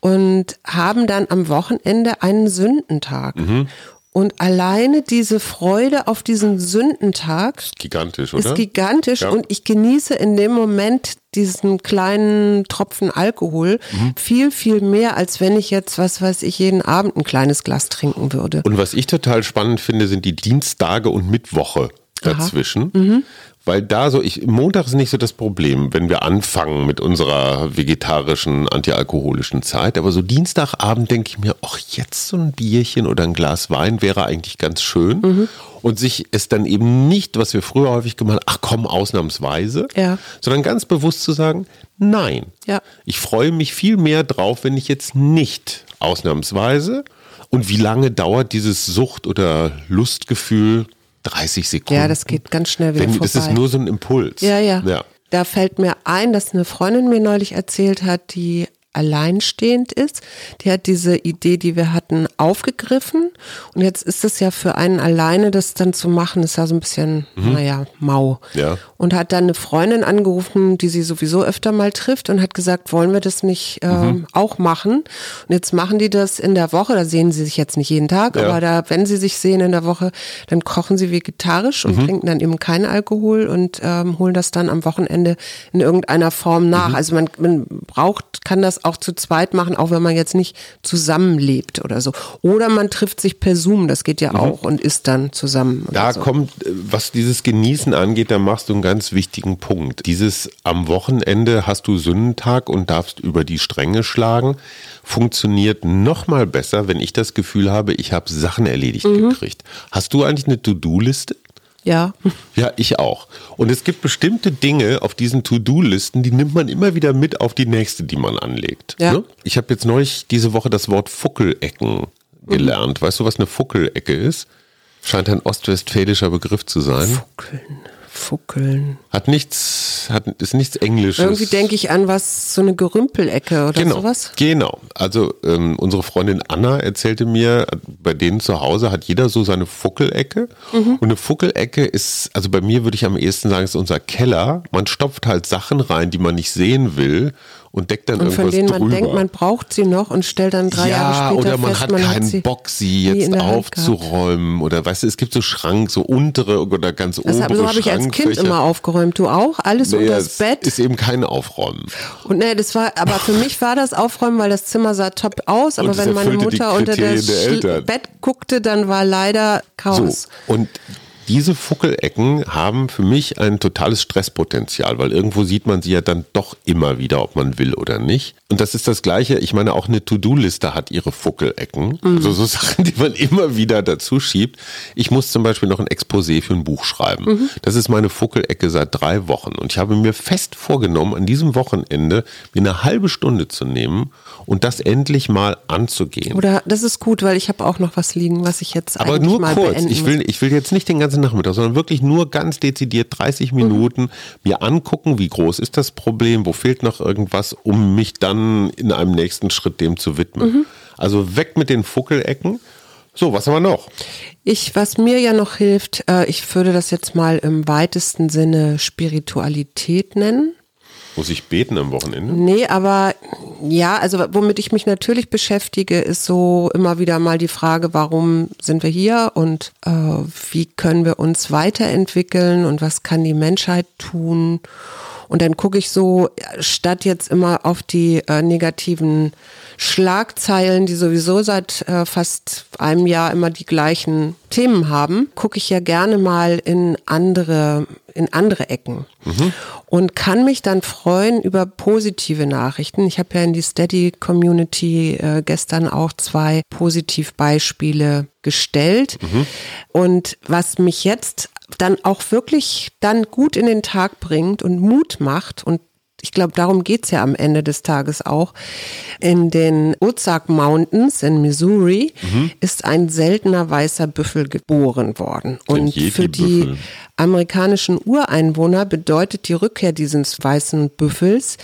Und haben dann am Wochenende einen Sündentag. Mhm. Und alleine diese Freude auf diesen Sündentag Gigantisch, oder? ist gigantisch Ja. und ich genieße in dem Moment diesen kleinen Tropfen Alkohol Mhm. viel, viel mehr, als wenn ich jetzt, was weiß ich, jeden Abend ein kleines Glas trinken würde. Und was ich total spannend finde, sind die Dienstage und Mittwoche dazwischen. Mhm. Weil da so, ich, Montag ist nicht so das Problem, wenn wir anfangen mit unserer vegetarischen, antialkoholischen Zeit. Aber so Dienstagabend denke ich mir, ach, jetzt so ein Bierchen oder ein Glas Wein wäre eigentlich ganz schön. Mhm. Und sich es dann eben nicht, was wir früher häufig gemacht haben, ach komm, ausnahmsweise, Ja. sondern ganz bewusst zu sagen, nein. Ja. Ich freue mich viel mehr drauf, wenn ich jetzt nicht ausnahmsweise. Und wie lange dauert dieses Sucht- oder Lustgefühl? 30 Sekunden. Ja, das geht ganz schnell wieder Wenn, vorbei. das ist nur so ein Impuls. Ja, ja, ja. Da fällt mir ein, dass eine Freundin mir neulich erzählt hat, die alleinstehend ist. Die hat diese Idee, die wir hatten, aufgegriffen. Und jetzt ist es ja für einen alleine, das dann zu machen, ist ja so ein bisschen, naja, mau. Mhm. Ja. Und hat dann eine Freundin angerufen, die sie sowieso öfter mal trifft und hat gesagt, wollen wir das nicht ähm, Mhm. auch machen? Und jetzt machen die das in der Woche. Da sehen sie sich jetzt nicht jeden Tag, Ja. aber da, wenn sie sich sehen in der Woche, dann kochen sie vegetarisch und trinken dann eben keinen Alkohol und ähm, holen das dann am Wochenende in irgendeiner Form nach. Also man, man braucht, kann das auch zu zweit machen, auch wenn man jetzt nicht zusammenlebt oder so. Oder man trifft sich per Zoom, das geht ja auch und isst dann zusammen. Da so. kommt, äh, was dieses Genießen angeht, da machst du einen ganz wichtigen Punkt. Dieses am Wochenende hast du Sündentag und darfst über die Stränge schlagen, funktioniert noch mal besser, wenn ich das Gefühl habe, ich habe Sachen erledigt Mhm. gekriegt. Hast du eigentlich eine To-Do-Liste? Ja. Ja, ich auch. Und es gibt bestimmte Dinge auf diesen To-Do-Listen, die nimmt man immer wieder mit auf die nächste, die man anlegt. Ja. Ne? Ich habe jetzt neulich diese Woche das Wort Fuckelecken gelernt. Weißt du, was eine Fuckelecke ist? Scheint ein ostwestfälischer Begriff zu sein. Fuckeln, fuckeln. Hat nichts, hat, ist nichts Englisches. Irgendwie denke ich an was, so eine Gerümpelecke oder genau, sowas. Genau. Also ähm, unsere Freundin Anna erzählte mir, bei denen zu Hause hat jeder so seine Fuckelecke. Mhm. Und eine Fuckelecke ist, also bei mir würde ich am ehesten sagen, ist unser Keller. Man stopft halt Sachen rein, die man nicht sehen will und deckt dann Und irgendwas von denen man drüber. denkt, man braucht sie noch und stellt dann drei ja, Jahre später oder man fest, hat man keinen hat Bock, sie jetzt aufzuräumen. Oder weißt du, es gibt so Schrank, so untere oder ganz Das obere so habe ich als Kind immer aufgeräumt. Du auch? Alles Naja, unter das Bett. ist eben kein Aufräumen. Und nee, das war, aber für mich war das Aufräumen, weil das Zimmer sah top aus, aber wenn meine Mutter unter das. Bett guckte, dann war leider Chaos. So, und diese Fuckelecken haben für mich ein totales Stresspotenzial, weil irgendwo sieht man sie ja dann doch immer wieder, ob man will oder nicht. Und das ist das Gleiche, ich meine, auch eine To-Do-Liste hat ihre Fuckelecken. Also so <laughs> Sachen, die man immer wieder dazu schiebt. Ich muss zum Beispiel noch ein Exposé für ein Buch schreiben. Das ist meine Fuckelecke seit drei Wochen. Und ich habe mir fest vorgenommen, an diesem Wochenende mir eine halbe Stunde zu nehmen und das endlich mal anzugehen. Oder das ist gut, weil ich habe auch noch was liegen, was ich jetzt Aber nur kurz. Ich will, ich will jetzt nicht den ganzen Nachmittag, sondern wirklich nur ganz dezidiert 30 Mhm. Minuten mir angucken, wie groß ist das Problem, wo fehlt noch irgendwas, um mich dann in einem nächsten Schritt dem zu widmen. Mhm. Also weg mit den Fuckelecken. So, was haben wir noch? Ich, was mir ja noch hilft, äh, ich würde das jetzt mal im weitesten Sinne Spiritualität nennen. Muss ich beten am Wochenende? Nee, aber ja, also womit ich mich natürlich beschäftige, ist so immer wieder mal die Frage, warum sind wir hier und äh, wie können wir uns weiterentwickeln und was kann die Menschheit tun? Und dann gucke ich so, statt jetzt immer auf die äh, negativen Schlagzeilen, die sowieso seit äh, fast einem Jahr immer die gleichen Themen haben, gucke ich ja gerne mal in andere, in andere Ecken und kann mich dann freuen über positive Nachrichten. Ich habe ja in die Steady Community äh, gestern auch zwei Positivbeispiele gestellt. Und was mich jetzt dann auch wirklich dann gut in den Tag bringt und Mut macht und ich glaube, darum geht's ja am Ende des Tages auch. In den Ozark Mountains in Missouri ist ein seltener weißer Büffel geboren worden. Und für die amerikanischen Ureinwohner bedeutet die Rückkehr dieses weißen Büffels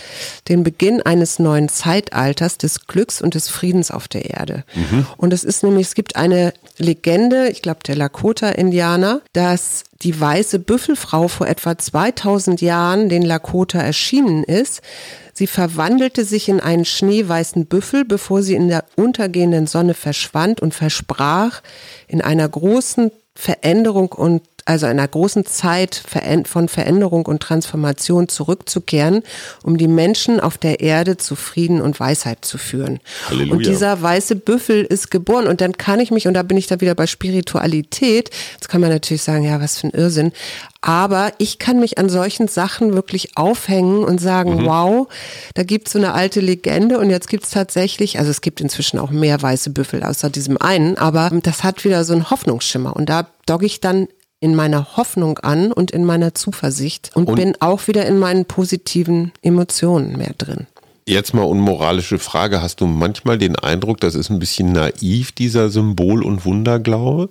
den Beginn eines neuen Zeitalters des Glücks und des Friedens auf der Erde. Und es ist nämlich, es gibt eine Legende, ich glaube der Lakota-Indianer, dass die weiße Büffelfrau vor etwa 2000 Jahren den Lakota erschienen ist. Sie verwandelte sich in einen schneeweißen Büffel, bevor sie in der untergehenden Sonne verschwand und versprach, in einer großen Veränderung und also einer großen Zeit von Veränderung und Transformation zurückzukehren, um die Menschen auf der Erde zu Frieden und Weisheit zu führen. Halleluja. Und dieser weiße Büffel ist geboren und dann kann ich mich, und da bin ich da wieder bei Spiritualität, jetzt kann man natürlich sagen, ja, was für ein Irrsinn, aber ich kann mich an solchen Sachen wirklich aufhängen und sagen, wow, da gibt's so eine alte Legende und jetzt gibt's tatsächlich, also es gibt inzwischen auch mehr weiße Büffel außer diesem einen, aber das hat wieder so einen Hoffnungsschimmer und da dogge ich dann in meiner Hoffnung an und in meiner Zuversicht und, Und- bin auch wieder in meinen positiven Emotionen mehr drin. Jetzt mal unmoralische Frage. Hast du manchmal den Eindruck, das ist ein bisschen naiv, dieser Symbol- und Wunderglaube?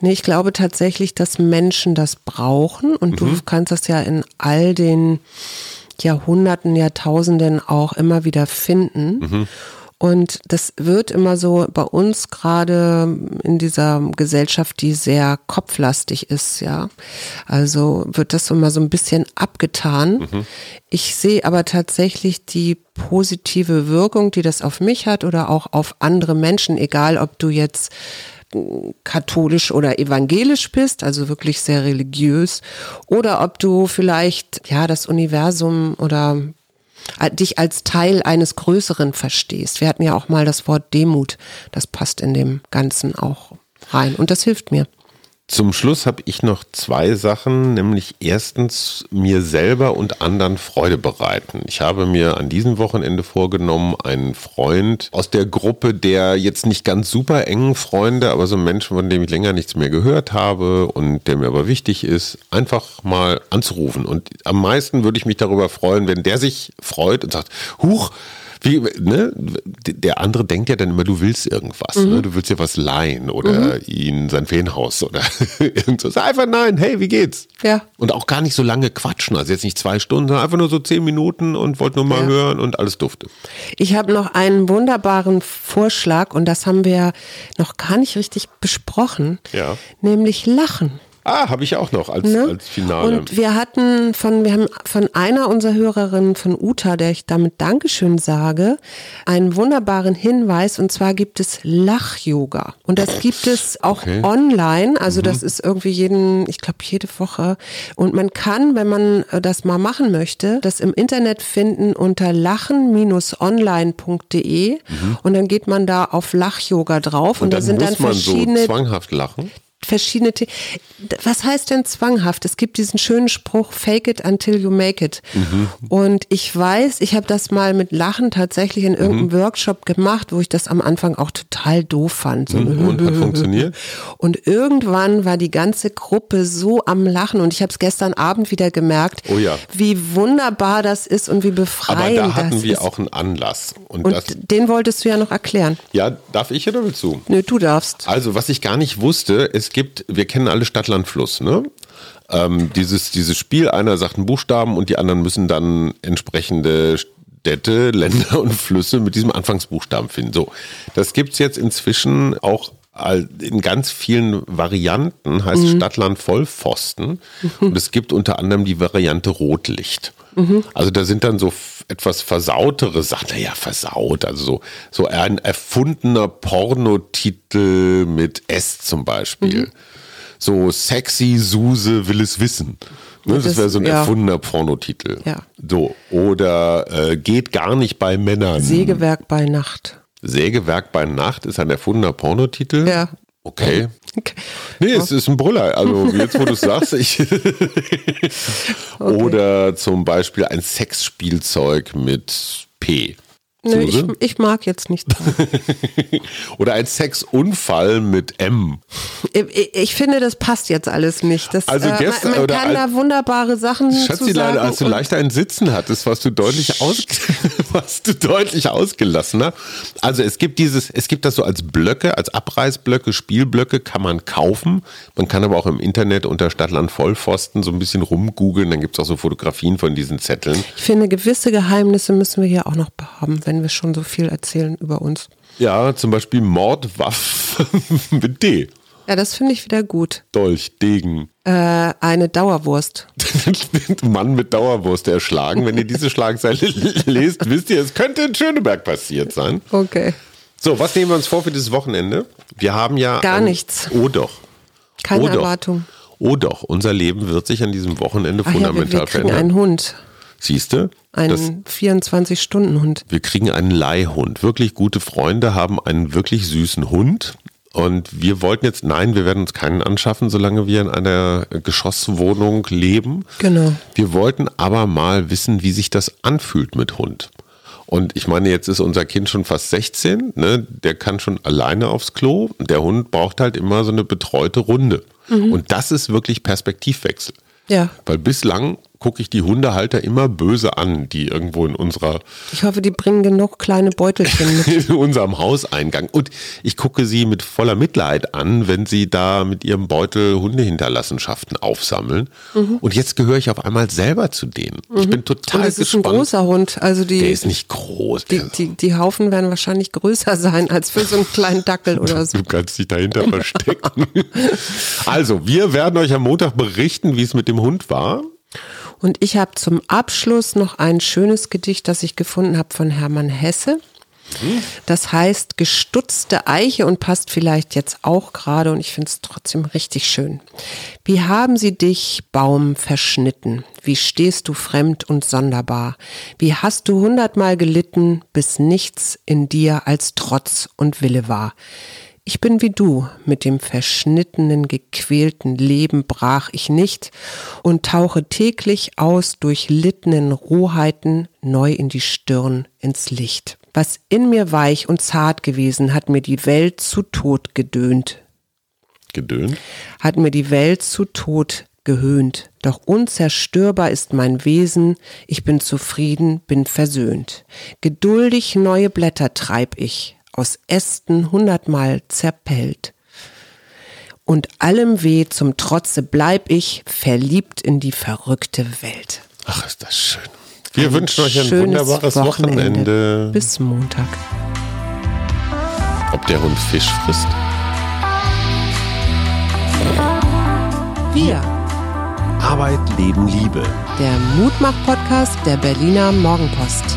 Nee, ich glaube tatsächlich, dass Menschen das brauchen und du kannst das ja in all den Jahrhunderten, Jahrtausenden auch immer wieder finden. Und das wird immer so bei uns gerade in dieser Gesellschaft, die sehr kopflastig ist, ja. Also wird das immer so ein bisschen abgetan. Ich sehe aber tatsächlich die positive Wirkung, die das auf mich hat oder auch auf andere Menschen, egal ob du jetzt katholisch oder evangelisch bist, also wirklich sehr religiös, oder ob du vielleicht ja das Universum oder dich als Teil eines Größeren verstehst. Wir hatten ja auch mal das Wort Demut, das passt in dem Ganzen auch rein und das hilft mir. Zum Schluss habe ich noch zwei Sachen, nämlich erstens mir selber und anderen Freude bereiten. Ich habe mir an diesem Wochenende vorgenommen, einen Freund aus der Gruppe der jetzt nicht ganz super engen Freunde, aber so ein Mensch, von dem ich länger nichts mehr gehört habe und der mir aber wichtig ist, einfach mal anzurufen. Und am meisten würde ich mich darüber freuen, wenn der sich freut und sagt, huch, Wie, ne? Der andere denkt ja dann immer, du willst irgendwas. Ne? Du willst ja was leihen oder ihn sein Ferienhaus oder <laughs> irgendwas. Einfach nein, hey, wie geht's? Ja. Und auch gar nicht so lange quatschen. Also jetzt nicht zwei Stunden, sondern einfach nur so zehn Minuten und wollte nur mal Ja. hören und alles dufte. Ich habe noch einen wunderbaren Vorschlag und das haben wir noch gar nicht richtig besprochen, Ja. nämlich Lachen. Ah, habe ich auch noch als, Ne? als Finale. Und wir hatten von, wir haben von einer unserer Hörerinnen, von Uta, der ich damit Dankeschön sage, einen wunderbaren Hinweis und zwar gibt es Lach-Yoga. Und das gibt es auch Okay. online, also das Mhm. ist irgendwie jeden, ich glaube jede Woche. Und man kann, wenn man äh, das mal machen möchte, das im Internet finden unter lachen-online.de und dann geht man da auf Lach-Yoga drauf und, Mhm. und da dann sind muss dann man so verschiedene zwanghaft lachen. Verschiedene. The Was heißt denn zwanghaft? Es gibt diesen schönen Spruch, fake it until you make it. Mhm. Und ich weiß, ich habe das mal mit Lachen tatsächlich in irgendeinem Mhm. Workshop gemacht, wo ich das am Anfang auch total doof fand. So Mhm. Und hat funktioniert? Und irgendwann war die ganze Gruppe so am Lachen und ich habe es gestern Abend wieder gemerkt, Oh ja. wie wunderbar das ist und wie Aber befreiend da hatten wir ist. auch einen Anlass. Und, und den wolltest du ja noch erklären. ja, darf ich oder willst du? Nö, du darfst. Also, was ich gar nicht wusste, es gibt, wir kennen alle Stadt, Land, Fluss, ne? Ähm, dieses, dieses Spiel, einer sagt einen Buchstaben und die anderen müssen dann entsprechende Städte, <laughs> Länder und Flüsse mit diesem Anfangsbuchstaben finden. So, das gibt's jetzt inzwischen auch in ganz vielen Varianten, heißt Stadtland Vollpfosten. <laughs> Und es gibt unter anderem die Variante Rotlicht. Also da sind dann so etwas versautere Sachen, naja, versaut, also so, so ein erfundener Pornotitel mit S zum Beispiel. So sexy Suse will es wissen. Ne, das Das- wäre so ein ja. erfundener Pornotitel. Ja. So, oder äh, geht gar nicht bei Männern. Sägewerk bei Nacht. Sägewerk bei Nacht ist ein erfundener Pornotitel. Ja. Okay. Nee, es ist ein Brüller. Also jetzt, wo du es <laughs> sagst, ich. Oder zum Beispiel ein Sexspielzeug mit P. Nö, ich, ich mag jetzt nicht. <laughs> Oder ein Sexunfall mit M. Ich, ich finde, das passt jetzt alles nicht. Das, Also äh, gestern- man, man oder kann da wunderbare Sachen zu Schatzi, sagen. leider, als du leichter ein Sitzen hattest, warst du deutlich aus, <laughs> warst du deutlich ausgelassener. Also es gibt dieses, es gibt das so als Blöcke, als Abreißblöcke, Spielblöcke kann man kaufen. Man kann aber auch im Internet unter Stadtland Vollpfosten so ein bisschen rumgoogeln. Dann gibt es auch so Fotografien von diesen Zetteln. ich finde, gewisse Geheimnisse müssen wir hier auch noch haben, wenn wir schon so viel erzählen über uns. Ja, zum Beispiel Mordwaffe <laughs> mit D. Ja, das finde ich wieder gut. Dolch, Degen. Äh, eine Dauerwurst. <laughs> Mann mit Dauerwurst erschlagen. Wenn ihr diese Schlagzeile <laughs> lest, wisst ihr, es könnte in Schöneberg passiert sein. Okay. So, was nehmen wir uns vor für dieses Wochenende? Wir haben ja. Gar nichts. Oh doch. Keine oh doch. Erwartung. Oh doch, unser Leben wird sich an diesem Wochenende Ach ja, wir, fundamental wir verändern. einen Hund. Siehst du? Einen 24-Stunden-Hund. Wir kriegen einen Leihhund. Wirklich gute Freunde haben einen wirklich süßen Hund. Und wir wollten jetzt, nein, wir werden uns keinen anschaffen, solange wir in einer Geschosswohnung leben. Genau. Wir wollten aber mal wissen, wie sich das anfühlt mit Hund. Und ich meine, jetzt ist unser Kind schon fast 16, ne? der kann schon alleine aufs Klo. Der Hund braucht halt immer so eine betreute Runde. Und das ist wirklich Perspektivwechsel. Ja. Weil bislang gucke ich die Hundehalter immer böse an, die irgendwo in unserer Ich hoffe, die bringen genug kleine Beutelchen mit. <laughs> in unserem Hauseingang. Und ich gucke sie mit voller Mitleid an, wenn sie da mit ihrem Beutel Hundehinterlassenschaften aufsammeln. Und jetzt gehöre ich auf einmal selber zu denen. Ich bin total Und es ist ein gespannt. großer Hund. Also Der die, ist nicht groß. die, die, die Haufen werden wahrscheinlich größer sein als für so einen kleinen Dackel oder so. Du kannst dich dahinter verstecken. <laughs> Also, wir werden euch am Montag berichten, wie es mit dem Hund war. Und ich habe zum Abschluss noch ein schönes Gedicht, das ich gefunden habe von Hermann Hesse. Das heißt gestutzte Eiche und passt vielleicht jetzt auch gerade und ich finde es trotzdem richtig schön. Wie haben sie dich, Baum, verschnitten? Wie stehst du fremd und sonderbar? Wie hast du hundertmal gelitten, bis nichts in dir als Trotz und Wille war? Ich bin wie du, mit dem verschnittenen, gequälten Leben brach ich nicht und tauche täglich aus durchlittenen Rohheiten neu in die Stirn, ins Licht. Was in mir weich und zart gewesen, hat mir die Welt zu Tod gedöhnt, Gedöhnt. hat mir die Welt zu Tod gehöhnt. Doch unzerstörbar ist mein Wesen, ich bin zufrieden, bin versöhnt. Geduldig neue Blätter treib ich, aus Ästen hundertmal zerpellt. Und allem Weh zum Trotze bleib ich verliebt in die verrückte Welt. Ach, ist das schön. Wir ein wünschen euch ein wunderbares Wochenende. Wochenende. Bis Montag. Ob der Hund Fisch frisst? Wir. Arbeit, Leben, Liebe. Der Mutmach-Podcast der Berliner Morgenpost.